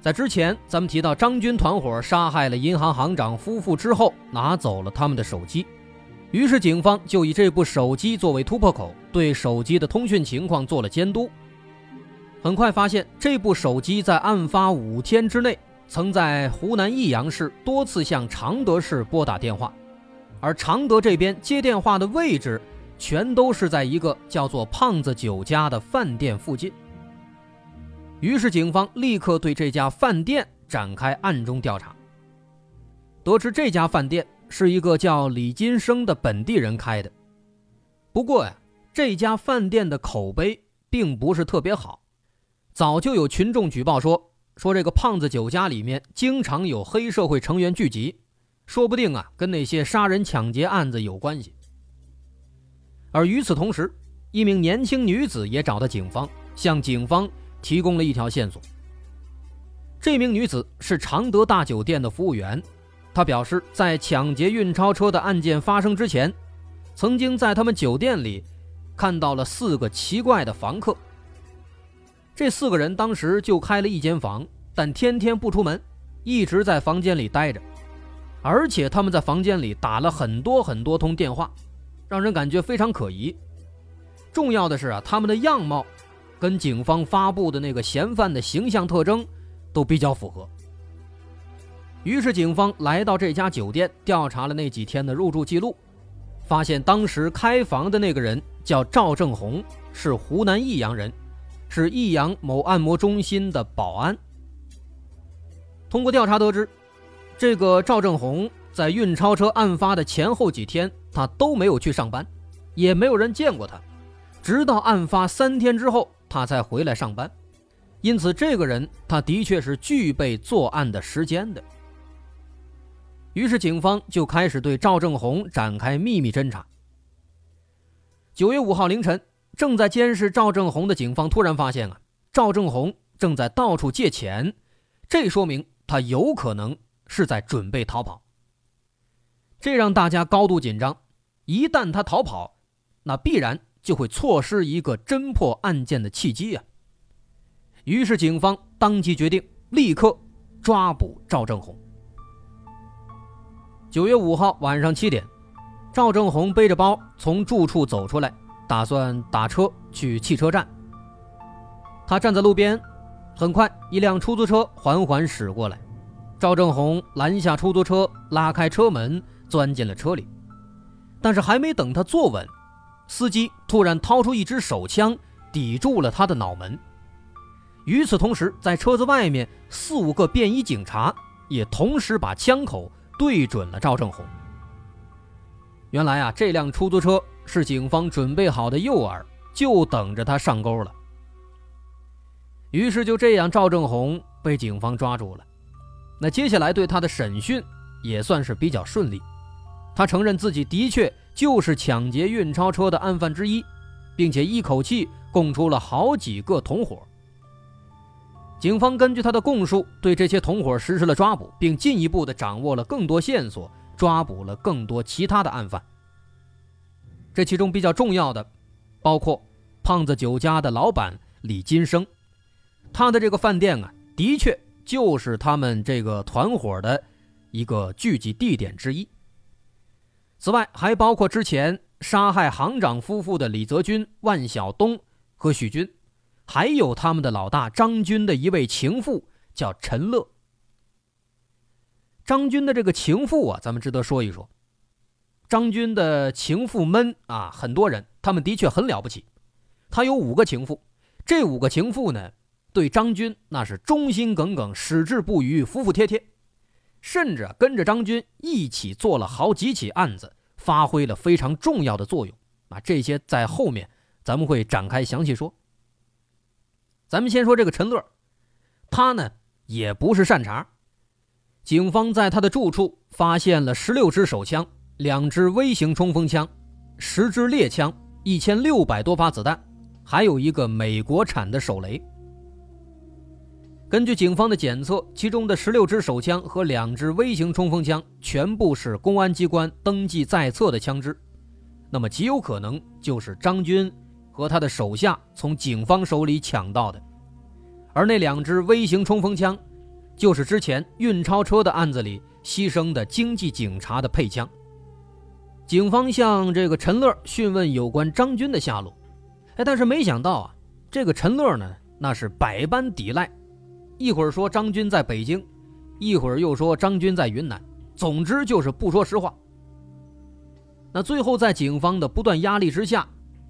在之前，咱们提到张军团伙杀害了银行行长夫妇之后，拿走了他们的手机。于是，警方就以这部手机作为突破口，对手机的通讯情况做了监督。很快发现，这部手机在案发五天之内，曾在湖南益阳市多次向常德市拨打电话，而常德这边接电话的位置，全都是在一个叫做“胖子酒家”的饭店附近。于是，警方立刻对这家饭店展开暗中调查。得知这家饭店是一个叫李金生的本地人开的，不过呀，这家饭店的口碑并不是特别好，早就有群众举报说，说这个胖子酒家里面经常有黑社会成员聚集，说不定啊跟那些杀人抢劫案子有关系。而与此同时，一名年轻女子也找到警方，向警方。提供了一条线索。这名女子是常德大酒店的服务员，她表示，在抢劫运钞车的案件发生之前，曾经在他们酒店里看到了四个奇怪的房客。这四个人当时就开了一间房，但天天不出门，一直在房间里待着，而且他们在房间里打了很多很多通电话，让人感觉非常可疑。重要的是啊，他们的样貌。跟警方发布的那个嫌犯的形象特征都比较符合，于是警方来到这家酒店调查了那几天的入住记录，发现当时开房的那个人叫赵正红，是湖南益阳人，是益阳某按摩中心的保安。通过调查得知，这个赵正红在运钞车案发的前后几天，他都没有去上班，也没有人见过他，直到案发三天之后。他才回来上班，因此这个人他的确是具备作案的时间的。于是警方就开始对赵正红展开秘密侦查。九月五号凌晨，正在监视赵正红的警方突然发现啊，赵正红正在到处借钱，这说明他有可能是在准备逃跑。这让大家高度紧张，一旦他逃跑，那必然。就会错失一个侦破案件的契机啊！于是警方当即决定立刻抓捕赵正红。九月五号晚上七点，赵正红背着包从住处走出来，打算打车去汽车站。他站在路边，很快一辆出租车缓缓驶过来，赵正红拦下出租车，拉开车门，钻进了车里。但是还没等他坐稳。司机突然掏出一支手枪，抵住了他的脑门。与此同时，在车子外面，四五个便衣警察也同时把枪口对准了赵正红。原来啊，这辆出租车是警方准备好的诱饵，就等着他上钩了。于是就这样，赵正红被警方抓住了。那接下来对他的审讯也算是比较顺利，他承认自己的确。就是抢劫运钞车的案犯之一，并且一口气供出了好几个同伙。警方根据他的供述，对这些同伙实施了抓捕，并进一步的掌握了更多线索，抓捕了更多其他的案犯。这其中比较重要的，包括胖子酒家的老板李金生，他的这个饭店啊，的确就是他们这个团伙的一个聚集地点之一。此外，还包括之前杀害行长夫妇的李泽军、万晓东和许军，还有他们的老大张军的一位情妇叫陈乐。张军的这个情妇啊，咱们值得说一说。张军的情妇们啊，很多人，他们的确很了不起。他有五个情妇，这五个情妇呢，对张军那是忠心耿耿、矢志不渝、服服帖帖。甚至跟着张军一起做了好几起案子，发挥了非常重要的作用啊！这些在后面咱们会展开详细说。咱们先说这个陈乐，他呢也不是善茬。警方在他的住处发现了十六支手枪、两支微型冲锋枪、十支猎枪、一千六百多发子弹，还有一个美国产的手雷。根据警方的检测，其中的十六支手枪和两支微型冲锋枪全部是公安机关登记在册的枪支，那么极有可能就是张军和他的手下从警方手里抢到的。而那两支微型冲锋枪，就是之前运钞车的案子里牺牲的经济警察的配枪。警方向这个陈乐讯问有关张军的下落，哎，但是没想到啊，这个陈乐呢，那是百般抵赖。一会儿说张军在北京，一会儿又说张军在云南，总之就是不说实话。那最后在警方的不断压力之下，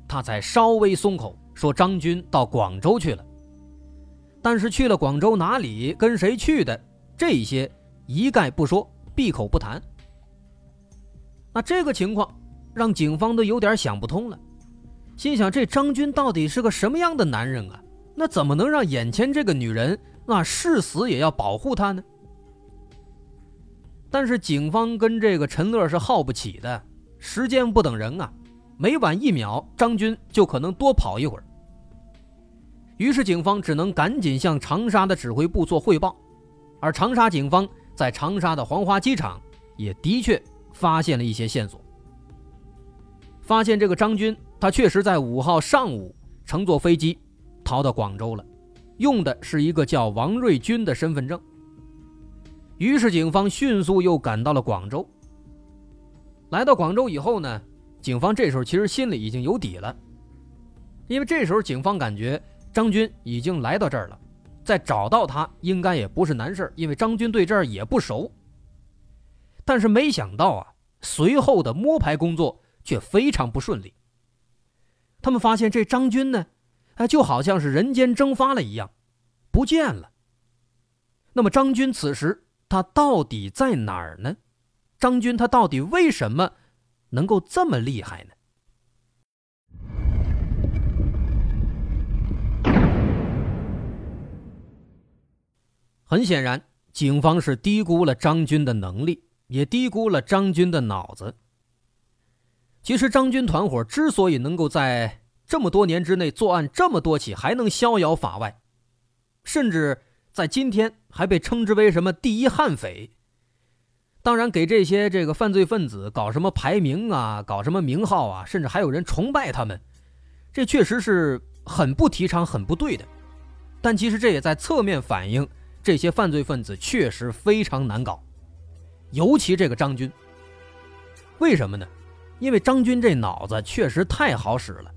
他才稍微松口，说张军到广州去了。但是去了广州哪里，跟谁去的，这些一概不说，闭口不谈。那这个情况让警方都有点想不通了，心想这张军到底是个什么样的男人啊？那怎么能让眼前这个女人？那誓死也要保护他呢。但是警方跟这个陈乐是耗不起的，时间不等人啊，每晚一秒，张军就可能多跑一会儿。于是警方只能赶紧向长沙的指挥部做汇报，而长沙警方在长沙的黄花机场也的确发现了一些线索，发现这个张军他确实在五号上午乘坐飞机逃到广州了。用的是一个叫王瑞军的身份证。于是警方迅速又赶到了广州。来到广州以后呢，警方这时候其实心里已经有底了，因为这时候警方感觉张军已经来到这儿了，再找到他应该也不是难事因为张军对这儿也不熟。但是没想到啊，随后的摸排工作却非常不顺利。他们发现这张军呢。他就好像是人间蒸发了一样，不见了。那么张军此时他到底在哪儿呢？张军他到底为什么能够这么厉害呢？很显然，警方是低估了张军的能力，也低估了张军的脑子。其实，张军团伙之所以能够在这么多年之内作案这么多起，还能逍遥法外，甚至在今天还被称之为什么第一悍匪。当然，给这些这个犯罪分子搞什么排名啊，搞什么名号啊，甚至还有人崇拜他们，这确实是很不提倡、很不对的。但其实这也在侧面反映这些犯罪分子确实非常难搞，尤其这个张军。为什么呢？因为张军这脑子确实太好使了。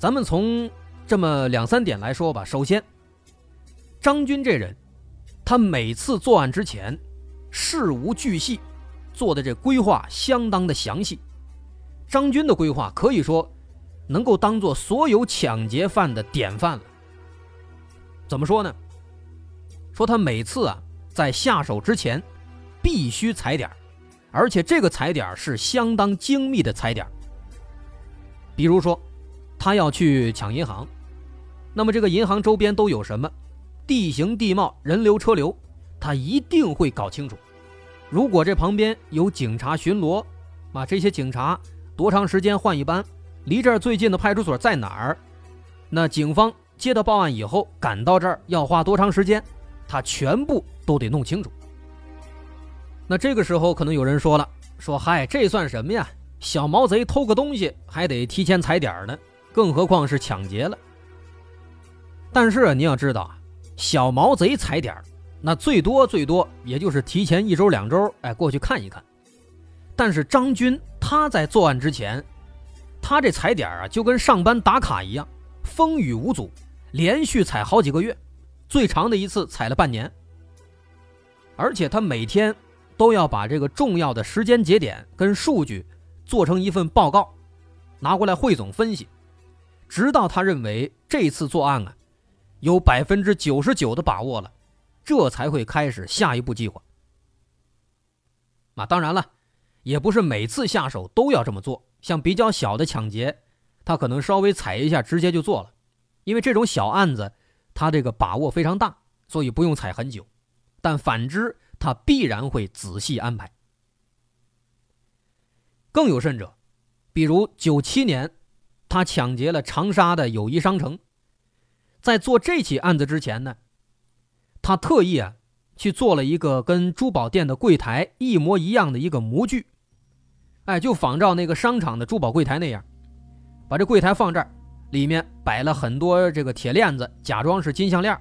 咱们从这么两三点来说吧。首先，张军这人，他每次作案之前，事无巨细，做的这规划相当的详细。张军的规划可以说能够当做所有抢劫犯的典范了。怎么说呢？说他每次啊在下手之前，必须踩点而且这个踩点是相当精密的踩点比如说。他要去抢银行，那么这个银行周边都有什么？地形地貌、人流车流，他一定会搞清楚。如果这旁边有警察巡逻，啊，这些警察多长时间换一班？离这儿最近的派出所在哪儿？那警方接到报案以后赶到这儿要花多长时间？他全部都得弄清楚。那这个时候可能有人说了，说嗨，这算什么呀？小毛贼偷个东西还得提前踩点儿呢。更何况是抢劫了。但是你要知道啊，小毛贼踩点儿那最多最多也就是提前一周两周，哎，过去看一看。但是张军他在作案之前，他这踩点啊，就跟上班打卡一样，风雨无阻，连续踩好几个月，最长的一次踩了半年。而且他每天都要把这个重要的时间节点跟数据做成一份报告，拿过来汇总分析。直到他认为这次作案啊，有百分之九十九的把握了，这才会开始下一步计划。那当然了，也不是每次下手都要这么做。像比较小的抢劫，他可能稍微踩一下，直接就做了，因为这种小案子，他这个把握非常大，所以不用踩很久。但反之，他必然会仔细安排。更有甚者，比如九七年，他抢劫了长沙的友谊商城，在做这起案子之前呢，他特意啊去做了一个跟珠宝店的柜台一模一样的一个模具，哎，就仿照那个商场的珠宝柜台那样，把这柜台放这儿，里面摆了很多这个铁链子，假装是金项链，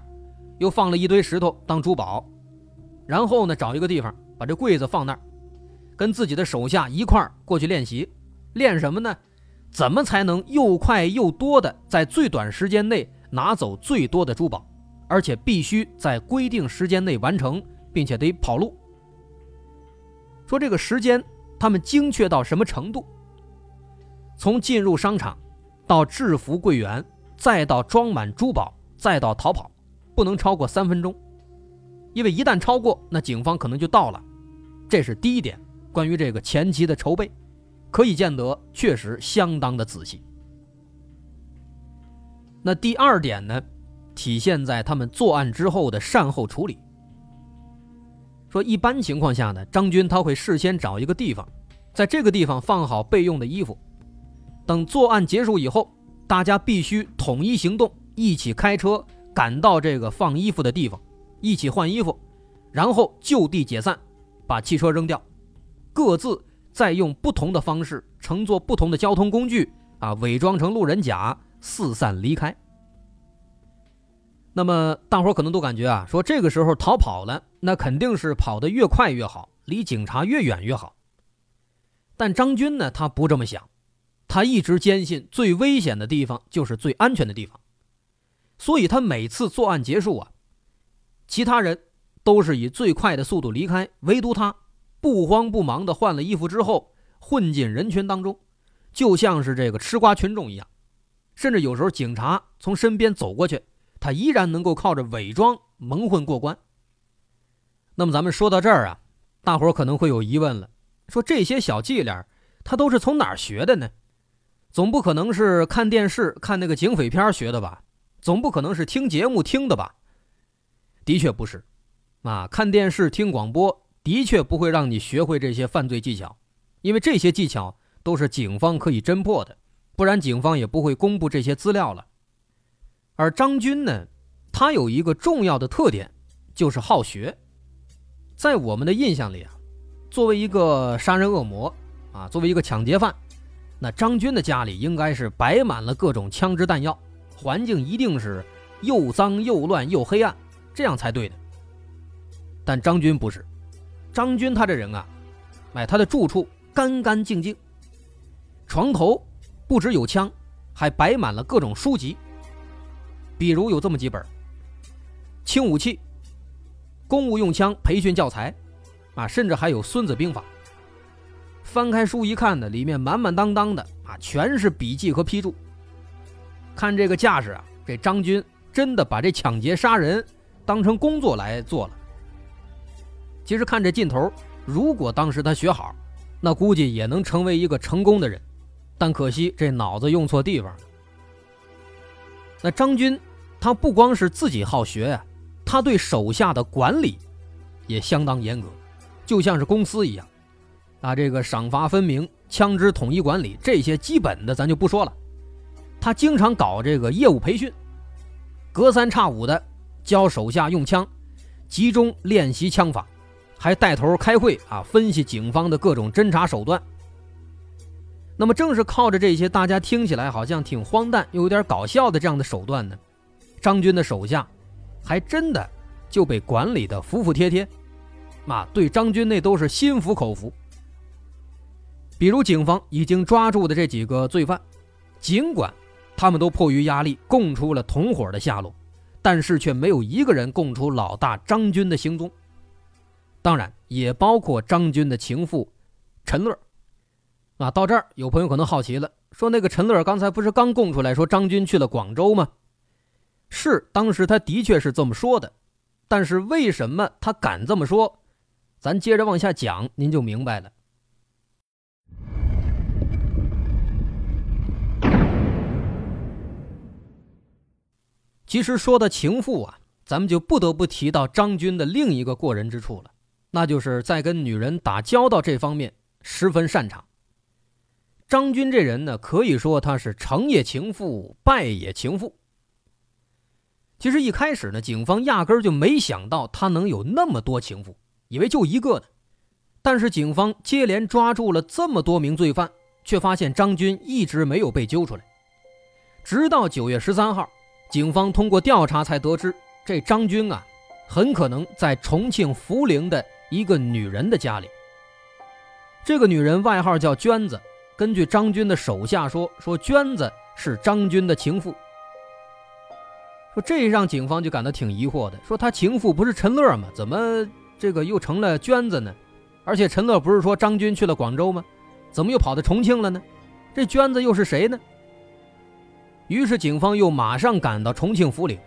又放了一堆石头当珠宝，然后呢，找一个地方把这柜子放那儿。跟自己的手下一块儿过去练习，练什么呢？怎么才能又快又多的在最短时间内拿走最多的珠宝，而且必须在规定时间内完成，并且得跑路。说这个时间，他们精确到什么程度？从进入商场，到制服柜员，再到装满珠宝，再到逃跑，不能超过三分钟，因为一旦超过，那警方可能就到了。这是第一点。关于这个前期的筹备，可以见得确实相当的仔细。那第二点呢，体现在他们作案之后的善后处理。说一般情况下呢，张军他会事先找一个地方，在这个地方放好备用的衣服，等作案结束以后，大家必须统一行动，一起开车赶到这个放衣服的地方，一起换衣服，然后就地解散，把汽车扔掉。各自再用不同的方式乘坐不同的交通工具啊，伪装成路人甲四散离开。那么大伙可能都感觉啊，说这个时候逃跑了，那肯定是跑得越快越好，离警察越远越好。但张军呢，他不这么想，他一直坚信最危险的地方就是最安全的地方，所以他每次作案结束啊，其他人都是以最快的速度离开，唯独他。不慌不忙地换了衣服之后，混进人群当中，就像是这个吃瓜群众一样。甚至有时候警察从身边走过去，他依然能够靠着伪装蒙混过关。那么咱们说到这儿啊，大伙可能会有疑问了：说这些小伎俩，他都是从哪儿学的呢？总不可能是看电视看那个警匪片学的吧？总不可能是听节目听的吧？的确不是，啊，看电视听广播。的确不会让你学会这些犯罪技巧，因为这些技巧都是警方可以侦破的，不然警方也不会公布这些资料了。而张军呢，他有一个重要的特点，就是好学。在我们的印象里啊，作为一个杀人恶魔啊，作为一个抢劫犯，那张军的家里应该是摆满了各种枪支弹药，环境一定是又脏又乱又黑暗，这样才对的。但张军不是。张军他这人啊，哎，他的住处干干净净，床头不只有枪，还摆满了各种书籍。比如有这么几本：轻武器、公务用枪培训教材，啊，甚至还有《孙子兵法》。翻开书一看呢，里面满满当当的啊，全是笔记和批注。看这个架势啊，这张军真的把这抢劫杀人当成工作来做了。其实看这劲头，如果当时他学好，那估计也能成为一个成功的人。但可惜这脑子用错地方了。那张军，他不光是自己好学呀，他对手下的管理也相当严格，就像是公司一样。啊，这个赏罚分明、枪支统一管理这些基本的咱就不说了。他经常搞这个业务培训，隔三差五的教手下用枪，集中练习枪法。还带头开会啊，分析警方的各种侦查手段。那么，正是靠着这些大家听起来好像挺荒诞又有点搞笑的这样的手段呢，张军的手下还真的就被管理的服服帖帖，啊，对张军那都是心服口服。比如，警方已经抓住的这几个罪犯，尽管他们都迫于压力供出了同伙的下落，但是却没有一个人供出老大张军的行踪。当然，也包括张军的情妇陈乐。啊，到这儿有朋友可能好奇了，说那个陈乐刚才不是刚供出来说张军去了广州吗？是，当时他的确是这么说的，但是为什么他敢这么说？咱接着往下讲，您就明白了。其实说到情妇啊，咱们就不得不提到张军的另一个过人之处了。那就是在跟女人打交道这方面十分擅长。张军这人呢，可以说他是成也情妇，败也情妇。其实一开始呢，警方压根就没想到他能有那么多情妇，以为就一个呢。但是警方接连抓住了这么多名罪犯，却发现张军一直没有被揪出来。直到九月十三号，警方通过调查才得知，这张军啊，很可能在重庆涪陵的一个女人的家里。这个女人外号叫娟子，根据张军的手下说，说娟子是张军的情妇。说这让警方就感到挺疑惑的，说他情妇不是陈乐吗？怎么这个又成了娟子呢？而且陈乐不是说张军去了广州吗？怎么又跑到重庆了呢？这娟子又是谁呢？于是警方又马上赶到重庆涪陵，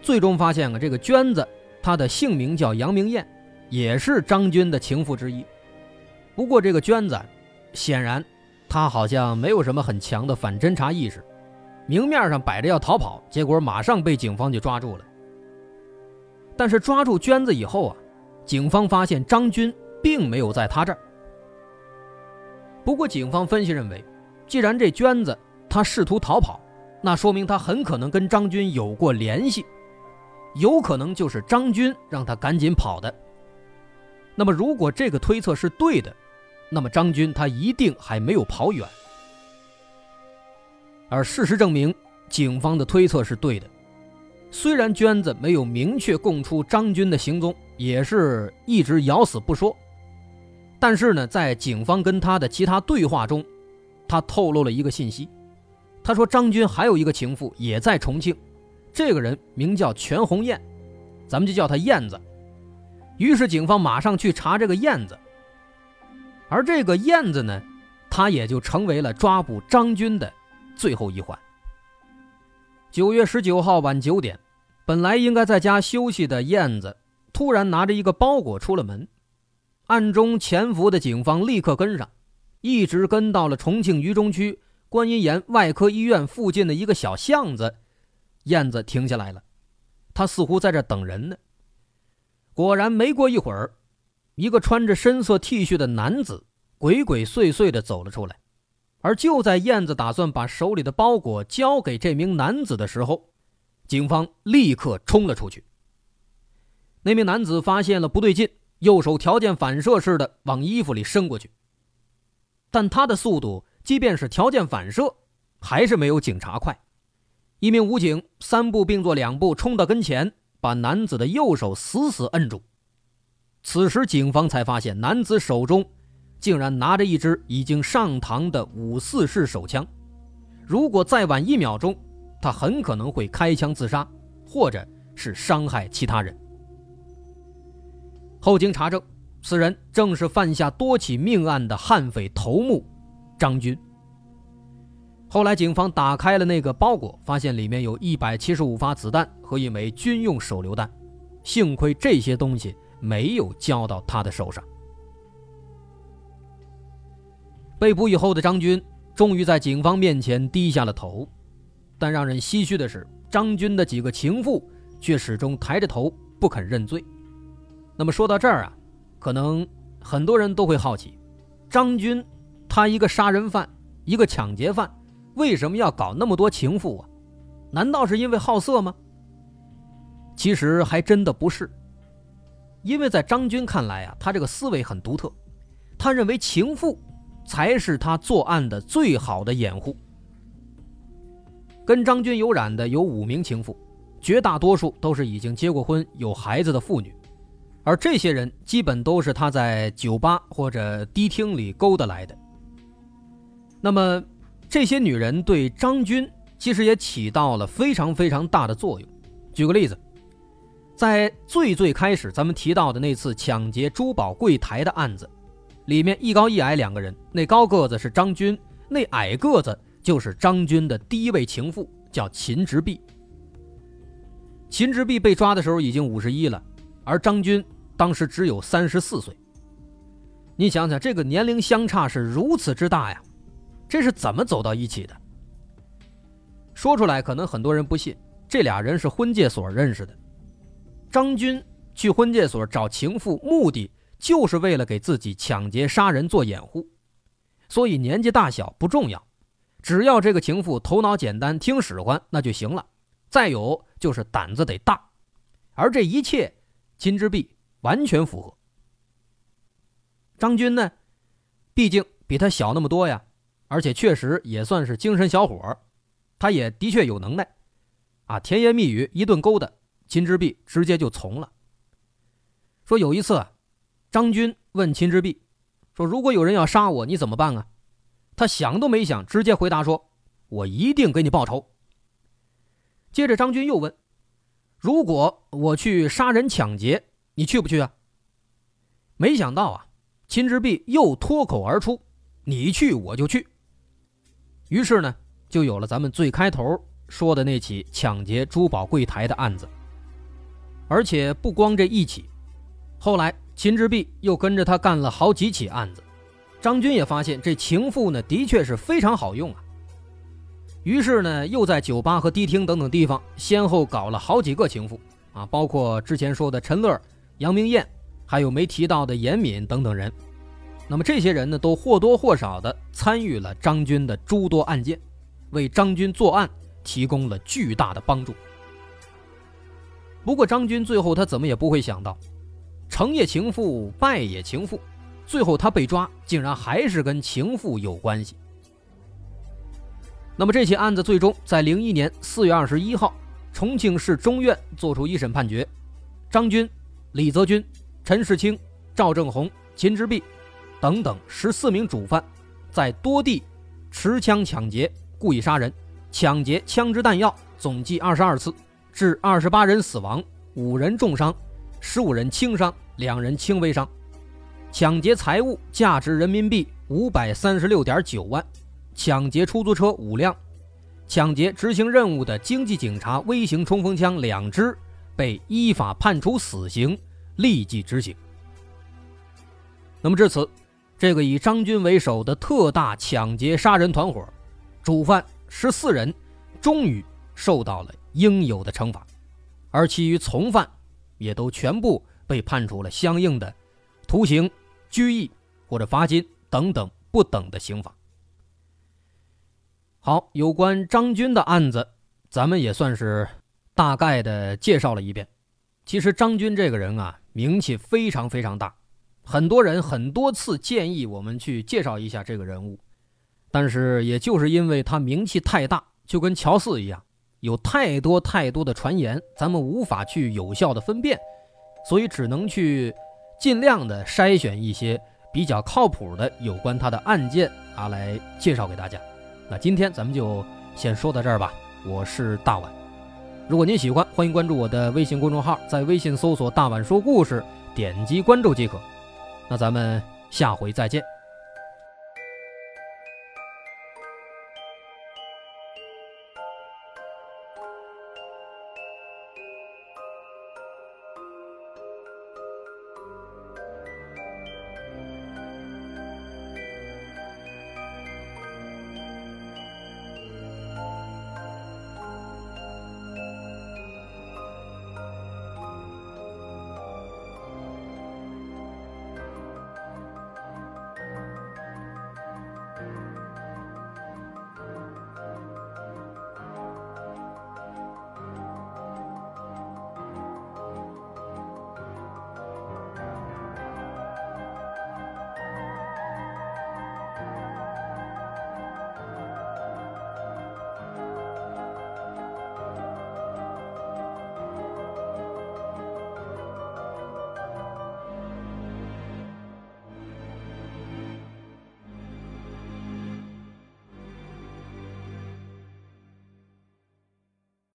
最终发现啊，这个娟子她的姓名叫杨明艳，也是张军的情妇之一。不过这个娟子，显然她好像没有什么很强的反侦查意识。明面上摆着要逃跑，结果马上被警方就抓住了。但是抓住娟子以后啊，警方发现张军并没有在他这儿。不过警方分析认为，既然这娟子她试图逃跑，那说明她很可能跟张军有过联系，有可能就是张军让她赶紧跑的。那么如果这个推测是对的，那么张军他一定还没有跑远。而事实证明，警方的推测是对的。虽然娟子没有明确供出张军的行踪，也是一直咬死不说，但是呢，在警方跟他的其他对话中，他透露了一个信息。他说张军还有一个情妇也在重庆，这个人名叫全红艳，咱们就叫她燕子。于是警方马上去查这个燕子，而这个燕子呢，他也就成为了抓捕张军的。最后一环。九月十九号晚九点，本来应该在家休息的燕子，突然拿着一个包裹出了门。暗中潜伏的警方立刻跟上，一直跟到了重庆渝中区观音岩外科医院附近的一个小巷子。燕子停下来了，他似乎在这等人呢。果然，没过一会儿，一个穿着深色 T 恤的男子鬼鬼祟祟地走了出来。而就在燕子打算把手里的包裹交给这名男子的时候，警方立刻冲了出去。那名男子发现了不对劲，右手条件反射似的往衣服里伸过去，但他的速度即便是条件反射，还是没有警察快。一名武警三步并作两步冲到跟前，把男子的右手死死摁住。此时，警方才发现男子手中。竟然拿着一支已经上膛的五四式手枪，如果再晚一秒钟，他很可能会开枪自杀，或者是伤害其他人。后经查证，此人正是犯下多起命案的悍匪头目张军。后来，警方打开了那个包裹，发现里面有一百七十五发子弹和一枚军用手榴弹，幸亏这些东西没有交到他的手上。被捕以后的张军终于在警方面前低下了头，但让人唏嘘的是，张军的几个情妇却始终抬着头不肯认罪。那么说到这儿啊，可能很多人都会好奇，张军他一个杀人犯，一个抢劫犯，为什么要搞那么多情妇啊？难道是因为好色吗？其实还真的不是，因为在张军看来啊，他这个思维很独特，他认为情妇。才是他作案的最好的掩护。跟张军有染的有五名情妇，绝大多数都是已经结过婚、有孩子的妇女，而这些人基本都是他在酒吧或者迪厅里勾搭来的。那么，这些女人对张军其实也起到了非常非常大的作用。举个例子，在最最开始咱们提到的那次抢劫珠宝柜台的案子。里面一高一矮两个人，那高个子是张军，那矮个子就是张军的第一位情妇，叫秦直弼。秦直弼被抓的时候已经五十一了，而张军当时只有三十四岁。你想想，这个年龄相差是如此之大呀，这是怎么走到一起的？说出来可能很多人不信，这俩人是婚介所认识的。张军去婚介所找情妇，目的。就是为了给自己抢劫杀人做掩护，所以年纪大小不重要，只要这个情妇头脑简单、听使唤那就行了。再有就是胆子得大，而这一切，金之碧完全符合。张军呢，毕竟比他小那么多呀，而且确实也算是精神小伙他也的确有能耐，啊，甜言蜜语一顿勾搭，秦之璧直接就从了。说有一次，张军问秦之璧，说如果有人要杀我，你怎么办啊？他想都没想，直接回答说：“我一定给你报仇。”接着张军又问：“如果我去杀人抢劫，你去不去啊？”没想到啊，秦之璧又脱口而出：“你去我就去。”于是呢。就有了咱们最开头说的那起抢劫珠宝柜台的案子，而且不光这一起，后来秦之璧又跟着他干了好几起案子，张军也发现这情妇呢的确是非常好用啊。于是呢，又在酒吧和迪厅等等地方先后搞了好几个情妇啊，包括之前说的陈乐、杨明艳，还有没提到的严敏等等人。那么这些人呢，都或多或少的参与了张军的诸多案件。为张军作案提供了巨大的帮助。不过，张军最后他怎么也不会想到，成也情妇，败也情妇，最后他被抓，竟然还是跟情妇有关系。那么，这起案子最终在零一年四月二十一号，重庆市中院作出一审判决：张军、李泽军、陈世清、赵正红、秦之璧等等十四名主犯，在多地持枪抢劫。故意杀人、抢劫枪支弹药，总计二十二次，致二十八人死亡，五人重伤，十五人轻伤，两人轻微伤；抢劫财物价值人民币五百三十六点九万；抢劫出租车五辆；抢劫执行任务的经济警察微型冲锋枪两支，被依法判处死刑，立即执行。那么至此，这个以张军为首的特大抢劫杀人团伙。主犯十四人终于受到了应有的惩罚，而其余从犯也都全部被判处了相应的徒刑、拘役或者罚金等等不等的刑罚。好，有关张军的案子，咱们也算是大概的介绍了一遍。其实张军这个人啊，名气非常非常大，很多人很多次建议我们去介绍一下这个人物。但是，也就是因为他名气太大，就跟乔四一样，有太多太多的传言，咱们无法去有效的分辨，所以只能去尽量的筛选一些比较靠谱的有关他的案件啊，来介绍给大家。那今天咱们就先说到这儿吧。我是大碗，如果您喜欢，欢迎关注我的微信公众号，在微信搜索“大碗说故事”，点击关注即可。那咱们下回再见。